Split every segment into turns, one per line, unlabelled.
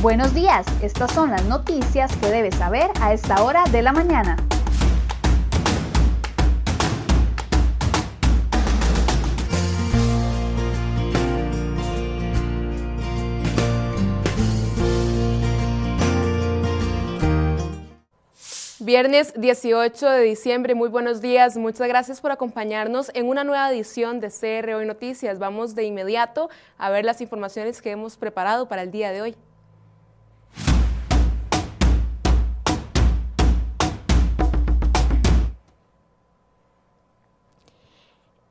Buenos días, estas son las noticias que debes saber a esta hora de la mañana.
Viernes 18 de diciembre, muy buenos días, muchas gracias por acompañarnos en una nueva edición de CR Hoy Noticias. Vamos de inmediato a ver las informaciones que hemos preparado para el día de hoy.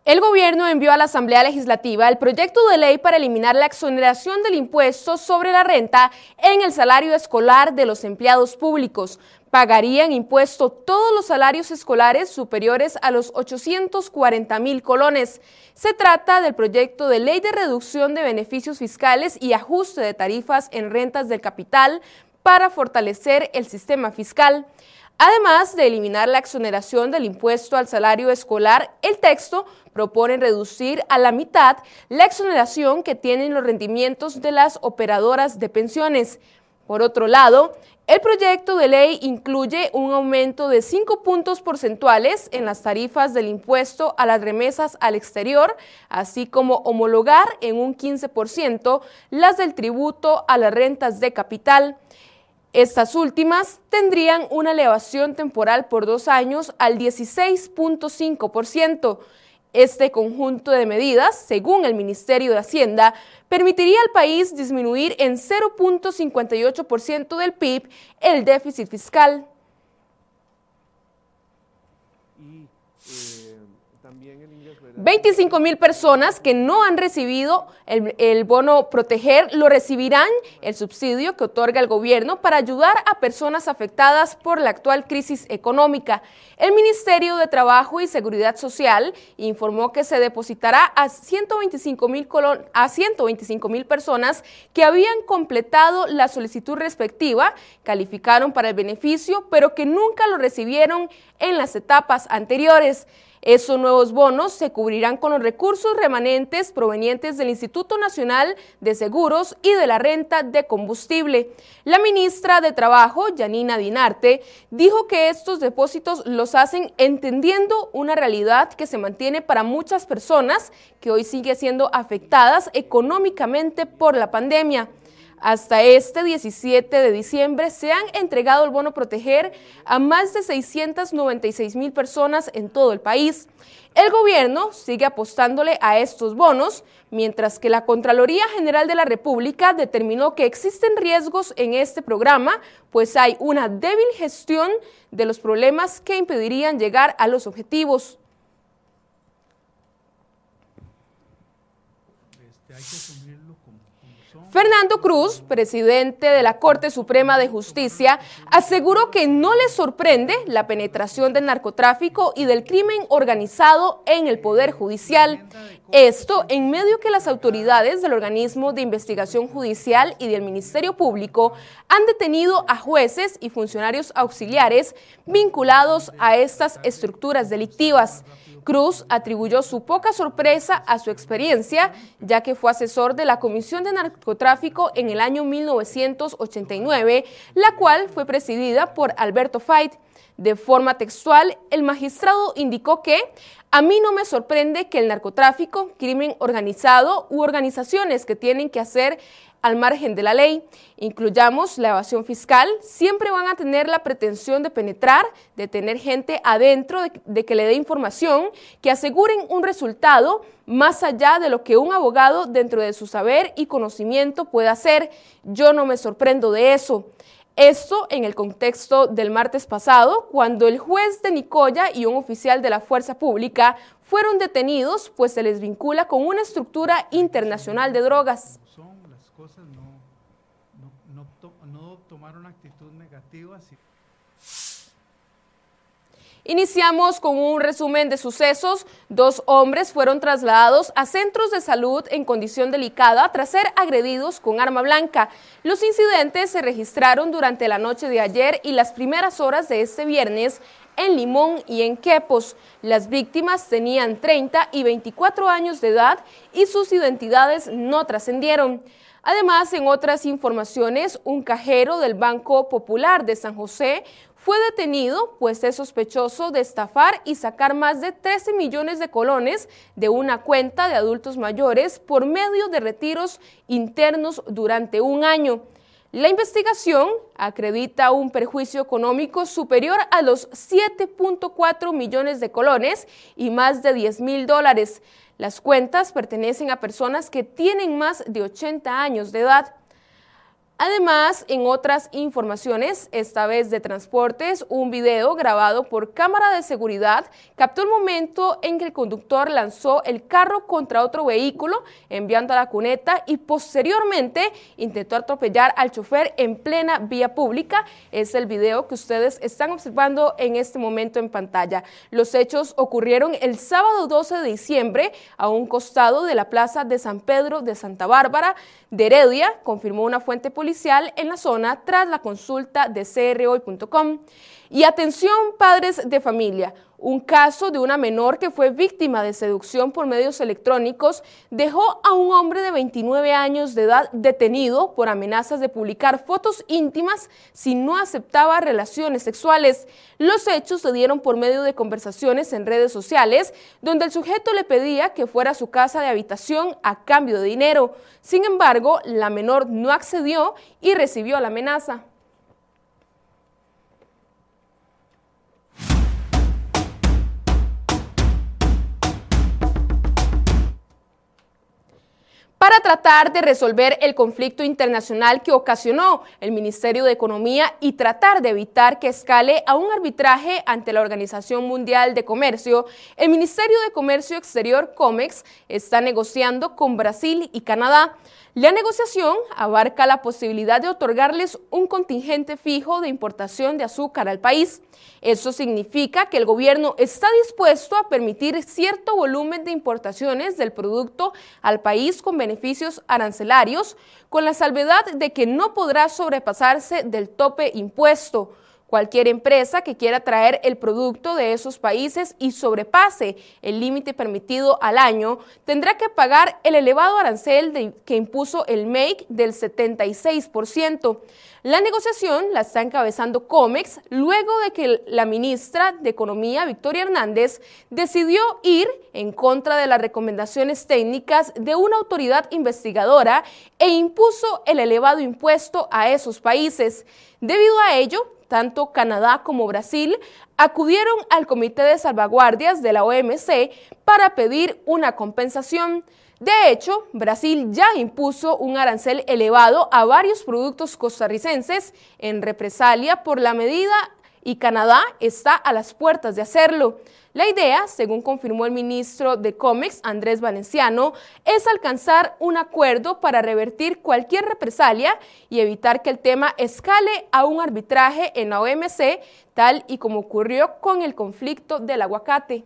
El gobierno envió a la Asamblea Legislativa el proyecto de ley para eliminar la exoneración del impuesto sobre la renta en el salario escolar de los empleados públicos. Pagarían impuesto todos los salarios escolares superiores a los 840 mil colones. Se trata del proyecto de ley de reducción de beneficios fiscales y ajuste de tarifas en rentas del capital para fortalecer el sistema fiscal. Además de eliminar la exoneración del impuesto al salario escolar, el texto propone reducir a la mitad la exoneración que tienen los rendimientos de las operadoras de pensiones. Por otro lado, el proyecto de ley incluye un aumento de 5 puntos porcentuales en las tarifas del impuesto a las remesas al exterior, así como homologar en un 15% las del tributo a las rentas de capital. Estas últimas tendrían una elevación temporal por dos años al 16.5%. Este conjunto de medidas, según el Ministerio de Hacienda, permitiría al país disminuir en 0.58% del PIB el déficit fiscal. 25 mil personas que no han recibido el, bono proteger lo recibirán el subsidio que otorga el gobierno para ayudar a personas afectadas por la actual crisis económica. El Ministerio de Trabajo y Seguridad Social informó que se depositará a 125 mil a 125 mil personas que habían completado la solicitud respectiva, calificaron para el beneficio, pero que nunca lo recibieron en las etapas anteriores. Esos nuevos bonos se cubrirán con los recursos remanentes provenientes del Instituto Nacional de Seguros y de la renta de combustible. La ministra de Trabajo, Janina Dinarte, dijo que estos depósitos los hacen entendiendo una realidad que se mantiene para muchas personas que hoy sigue siendo afectadas económicamente por la pandemia. Hasta este 17 de diciembre se han entregado el bono proteger a más de 696 mil personas en todo el país. El gobierno sigue apostándole a estos bonos, mientras que la Contraloría General de la República determinó que existen riesgos en este programa, pues hay una débil gestión de los problemas que impedirían llegar a los objetivos. Este, Fernando Cruz, presidente de la Corte Suprema de Justicia, aseguró que no le sorprende la penetración del narcotráfico y del crimen organizado en el Poder Judicial. Esto en medio que las autoridades del organismo de investigación judicial y del Ministerio Público han detenido a jueces y funcionarios auxiliares vinculados a estas estructuras delictivas. Cruz atribuyó su poca sorpresa a su experiencia, ya que fue asesor de la Comisión de Narcotráfico en el año 1989, la cual fue presidida por Alberto Fait. De forma textual, el magistrado indicó que a mí no me sorprende que el narcotráfico, crimen organizado u organizaciones que tienen que hacer al margen de la ley, incluyamos la evasión fiscal, siempre van a tener la pretensión de penetrar, de tener gente adentro, de, que le dé información, que aseguren un resultado más allá de lo que un abogado dentro de su saber y conocimiento pueda hacer. Yo no me sorprendo de eso. Esto en el contexto del martes pasado, cuando el juez de Nicoya y un oficial de la Fuerza Pública fueron detenidos, pues se les vincula con una estructura internacional de drogas. Iniciamos con un resumen de sucesos. Dos hombres fueron trasladados a centros de salud en condición delicada tras ser agredidos con arma blanca. Los incidentes se registraron durante la noche de ayer y las primeras horas de este viernes en Limón y en Quepos. Las víctimas tenían 30 y 24 años de edad y sus identidades no trascendieron. Además, en otras informaciones, un cajero del Banco Popular de San José fue detenido pues es sospechoso de estafar y sacar más de 13 millones de colones de una cuenta de adultos mayores por medio de retiros internos durante un año. La investigación acredita un perjuicio económico superior a los 7.4 millones de colones y más de 10 mil dólares. Las cuentas pertenecen a personas que tienen más de 80 años de edad. Además, en otras informaciones, esta vez de transportes, un video grabado por cámara de seguridad captó el momento en que el conductor lanzó el carro contra otro vehículo, enviando a la cuneta y posteriormente intentó atropellar al chofer en plena vía pública. Es el video que ustedes están observando en este momento en pantalla. Los hechos ocurrieron el sábado 12 de diciembre a un costado de la plaza de San Pedro de Santa Bárbara de Heredia, confirmó una fuente policial en la zona tras la consulta de crhoy.com. Y atención padres de familia, un caso de una menor que fue víctima de seducción por medios electrónicos dejó a un hombre de 29 años de edad detenido por amenazas de publicar fotos íntimas si no aceptaba relaciones sexuales. Los hechos se dieron por medio de conversaciones en redes sociales donde el sujeto le pedía que fuera a su casa de habitación a cambio de dinero. Sin embargo, la menor no accedió y recibió la amenaza. Tratar de resolver el conflicto internacional que ocasionó el Ministerio de Economía y tratar de evitar que escale a un arbitraje ante la Organización Mundial de Comercio, el Ministerio de Comercio Exterior COMEX está negociando con Brasil y Canadá. La negociación abarca la posibilidad de otorgarles un contingente fijo de importación de azúcar al país. Eso significa que el gobierno está dispuesto a permitir cierto volumen de importaciones del producto al país con beneficios arancelarios, con la salvedad de que no podrá sobrepasarse del tope impuesto. Cualquier empresa que quiera traer el producto de esos países y sobrepase el límite permitido al año tendrá que pagar el elevado arancel que impuso el MEIC del 76%. La negociación la está encabezando COMEX luego de que la ministra de Economía, Victoria Hernández, decidió ir en contra de las recomendaciones técnicas de una autoridad investigadora e impuso el elevado impuesto a esos países. Debido a ello, tanto Canadá como Brasil acudieron al Comité de Salvaguardias de la OMC para pedir una compensación. De hecho, Brasil ya impuso un arancel elevado a varios productos costarricenses en represalia por la medida y Canadá está a las puertas de hacerlo. La idea, según confirmó el ministro de COMEX, Andrés Valenciano, es alcanzar un acuerdo para revertir cualquier represalia y evitar que el tema escale a un arbitraje en la OMC, tal y como ocurrió con el conflicto del aguacate.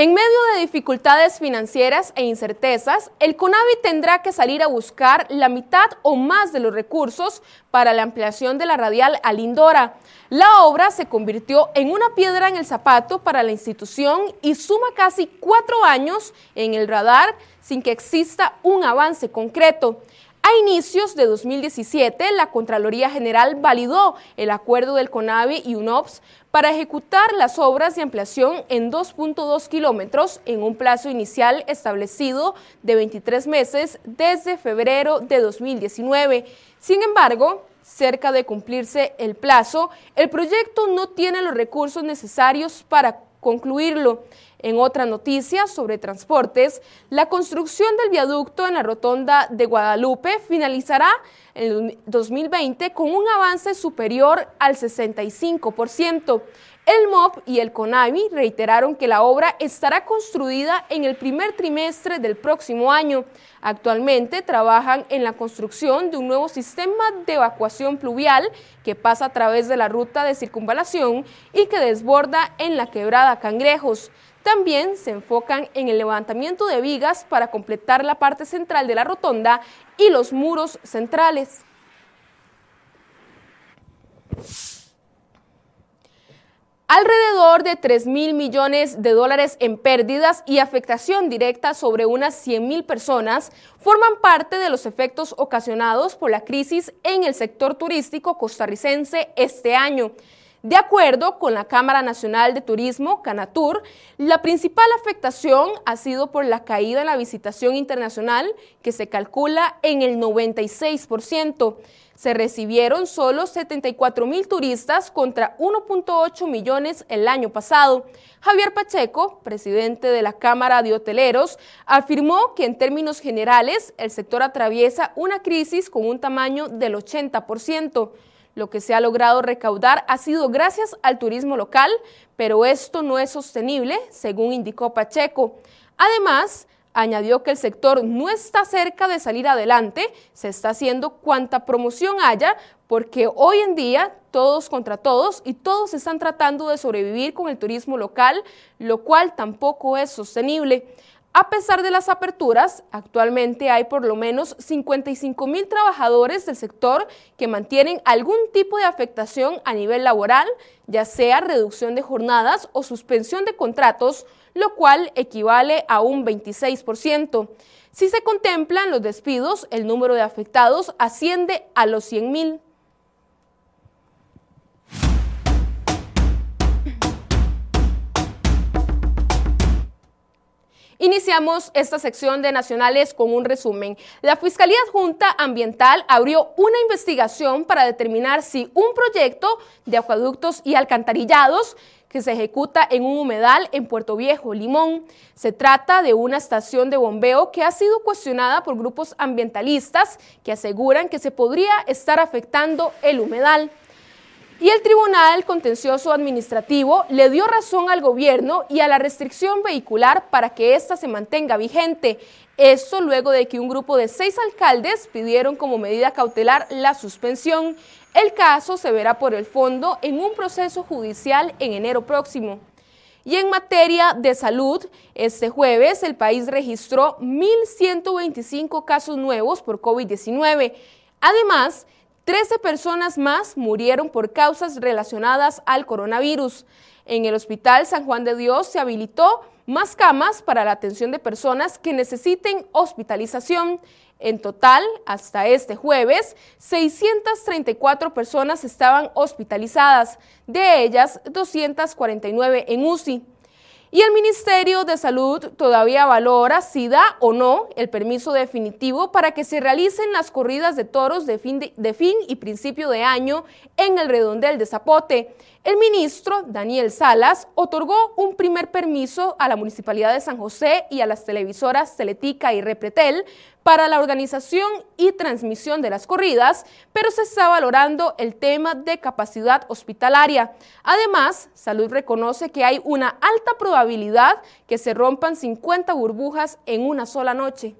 En medio de dificultades financieras e incertezas, el CONAVI tendrá que salir a buscar la mitad o más de los recursos para la ampliación de la radial Alindora. La obra se convirtió en una piedra en el zapato para la institución y suma casi cuatro años en el radar sin que exista un avance concreto. A inicios de 2017, la Contraloría General validó el acuerdo del CONAVI y UNOPS para ejecutar las obras de ampliación en 2.2 kilómetros en un plazo inicial establecido de 23 meses desde febrero de 2019. Sin embargo, cerca de cumplirse el plazo, el proyecto no tiene los recursos necesarios para concluirlo. En otra noticia sobre transportes, la construcción del viaducto en la rotonda de Guadalupe finalizará en 2020 con un avance superior al 65%. El MOP y el CONAVI reiteraron que la obra estará construida en el primer trimestre del próximo año. Actualmente trabajan en la construcción de un nuevo sistema de evacuación pluvial que pasa a través de la ruta de circunvalación y que desborda en la quebrada Cangrejos. También se enfocan en el levantamiento de vigas para completar la parte central de la rotonda y los muros centrales. Alrededor de 3 mil millones de dólares en pérdidas y afectación directa sobre unas 100 mil personas forman parte de los efectos ocasionados por la crisis en el sector turístico costarricense este año. De acuerdo con la Cámara Nacional de Turismo, Canatur, la principal afectación ha sido por la caída en la visitación internacional, que se calcula en el 96% se recibieron solo 74 mil turistas contra 1.8 millones el año pasado. Javier Pacheco, presidente de la Cámara de Hoteleros, afirmó que en términos generales el sector atraviesa una crisis con un tamaño del 80%. Lo que se ha logrado recaudar ha sido gracias al turismo local, pero esto no es sostenible, según indicó Pacheco. Además, Añadió que el sector no está cerca de salir adelante, se está haciendo cuanta promoción haya, porque hoy en día todos contra todos y todos están tratando de sobrevivir con el turismo local, lo cual tampoco es sostenible. A pesar de las aperturas, actualmente hay por lo menos 55 mil trabajadores del sector que mantienen algún tipo de afectación a nivel laboral, ya sea reducción de jornadas o suspensión de contratos, lo cual equivale a un 26%. Si se contemplan los despidos, el número de afectados asciende a los 100 mil. Iniciamos esta sección de Nacionales con un resumen. La Fiscalía Adjunta Ambiental abrió una investigación para determinar si un proyecto de acueductos y alcantarillados que se ejecuta en un humedal en Puerto Viejo, Limón. Se trata de una estación de bombeo que ha sido cuestionada por grupos ambientalistas que aseguran que se podría estar afectando el humedal. Y el Tribunal Contencioso Administrativo le dio razón al gobierno y a la restricción vehicular para que ésta se mantenga vigente. Esto luego de que un grupo de seis alcaldes pidieron como medida cautelar la suspensión. El caso se verá por el fondo en un proceso judicial en enero próximo. Y en materia de salud, este jueves el país registró 1.125 casos nuevos por COVID-19. Además, 13 personas más murieron por causas relacionadas al coronavirus. En el Hospital San Juan de Dios se habilitó más camas para la atención de personas que necesiten hospitalización. En total, hasta este jueves, 634 personas estaban hospitalizadas, de ellas 249 en UCI. Y el Ministerio de Salud todavía valora si da o no el permiso definitivo para que se realicen las corridas de toros de fin, de, fin y principio de año en el redondel de Zapote. El ministro Daniel Salas otorgó un primer permiso a la Municipalidad de San José y a las televisoras Teletica y Repretel para la organización y transmisión de las corridas, pero se está valorando el tema de capacidad hospitalaria. Además, Salud reconoce que hay una alta probabilidad que se rompan 50 burbujas en una sola noche.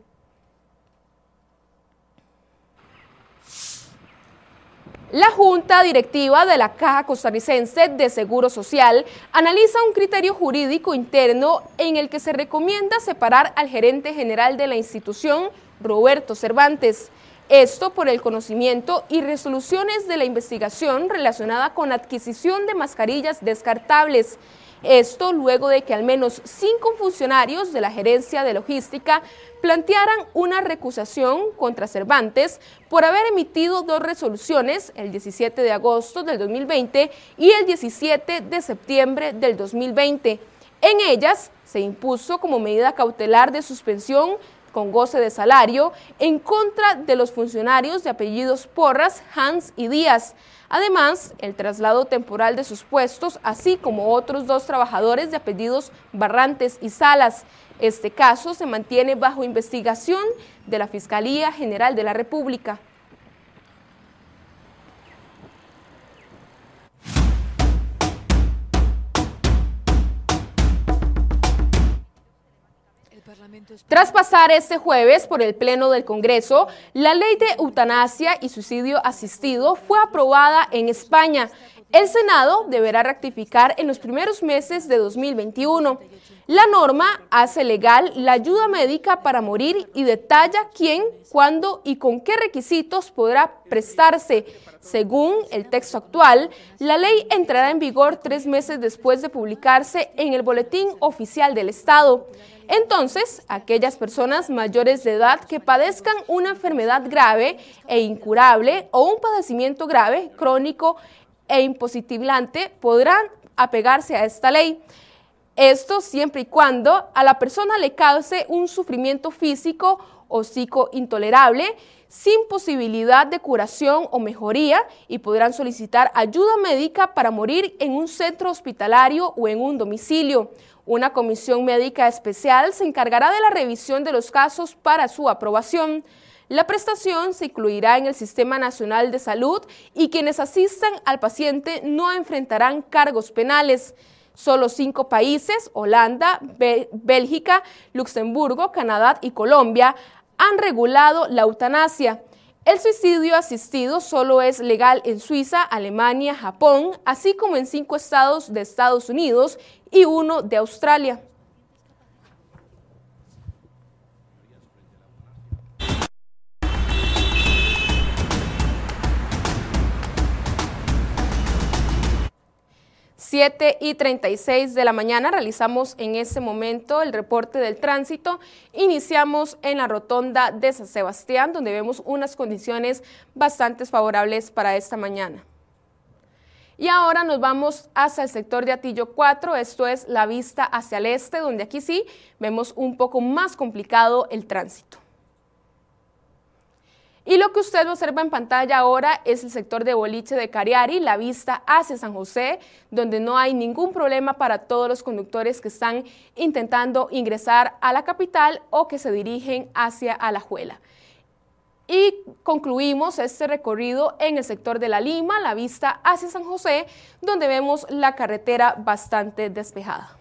La Junta Directiva de la Caja Costarricense de Seguro Social analiza un criterio jurídico interno en el que se recomienda separar al gerente general de la institución, Roberto Cervantes. Esto por el conocimiento y resoluciones de la investigación relacionada con adquisición de mascarillas descartables esto luego de que al menos cinco funcionarios de la gerencia de logística plantearan una recusación contra Cervantes por haber emitido dos resoluciones, el 17 de agosto del 2020 y el 17 de septiembre del 2020. En ellas se impuso como medida cautelar de suspensión con goce de salario en contra de los funcionarios de apellidos Porras, Hans y Díaz. Además, el traslado temporal de sus puestos, así como otros dos trabajadores de apellidos Barrantes y Salas. Este caso se mantiene bajo investigación de la Fiscalía General de la República. Tras pasar este jueves por el Pleno del Congreso, la ley de eutanasia y suicidio asistido fue aprobada en España. El Senado deberá rectificar en los primeros meses de 2021. La norma hace legal la ayuda médica para morir y detalla quién, cuándo y con qué requisitos podrá prestarse. Según el texto actual, la ley entrará en vigor tres meses después de publicarse en el Boletín Oficial del Estado. Entonces, aquellas personas mayores de edad que padezcan una enfermedad grave e incurable o un padecimiento grave, crónico e impositivante podrán apegarse a esta ley. Esto siempre y cuando a la persona le cause un sufrimiento físico o psico intolerable, sin posibilidad de curación o mejoría y podrán solicitar ayuda médica para morir en un centro hospitalario o en un domicilio. Una comisión médica especial se encargará de la revisión de los casos para su aprobación. La prestación se incluirá en el Sistema Nacional de Salud y quienes asistan al paciente no enfrentarán cargos penales. Solo cinco países, Holanda, Bélgica, Luxemburgo, Canadá y Colombia, han regulado la eutanasia. El suicidio asistido solo es legal en Suiza, Alemania, Japón, así como en cinco estados de Estados Unidos y uno de Australia. 7 y 36 de la mañana realizamos en este momento el reporte del tránsito. Iniciamos en la rotonda de San Sebastián, donde vemos unas condiciones bastante favorables para esta mañana. Y ahora nos vamos hacia el sector de Atillo 4, esto es la vista hacia el este, donde aquí sí vemos un poco más complicado el tránsito. Y lo que usted observa en pantalla ahora es el sector de boliche de Cariari, la vista hacia San José, donde no hay ningún problema para todos los conductores que están intentando ingresar a la capital o que se dirigen hacia Alajuela. Y concluimos este recorrido en el sector de La Lima, la vista hacia San José, donde vemos la carretera bastante despejada.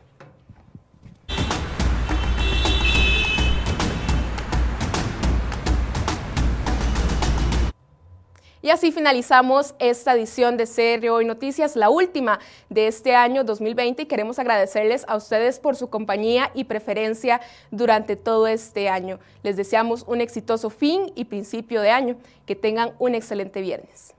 Y así finalizamos esta edición de CR Hoy Noticias, la última de este año 2020 y queremos agradecerles a ustedes por su compañía y preferencia durante todo este año. Les deseamos un exitoso fin y principio de año. Que tengan un excelente viernes.